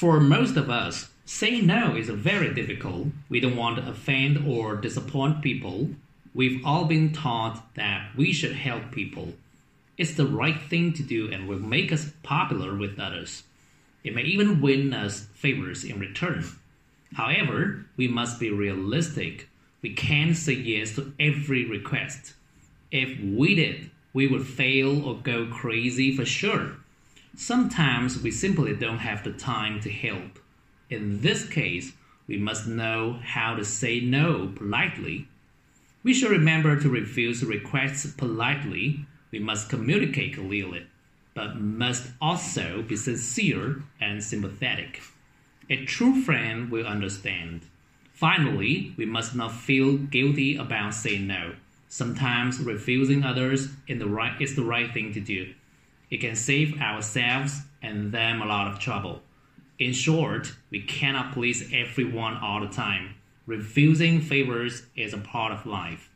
For most of us, saying no is very difficult. We don't want to offend or disappoint people. We've all been taught that we should help people. It's the right thing to do and will make us popular with others. It may even win us favors in return. However, we must be realistic. We can't say yes to every request. If we did, we would fail or go crazy for sure. Sometimes we simply don't have the time to help. In this case, we must know how to say no politely. We should remember to refuse requests politely. We must communicate clearly, but must also be sincere and sympathetic. A true friend will understand. Finally, we must not feel guilty about saying no. Sometimes refusing others in the right is the right thing to do. It can save ourselves and them a lot of trouble. In short, we cannot please everyone all the time. Refusing favors is a part of life.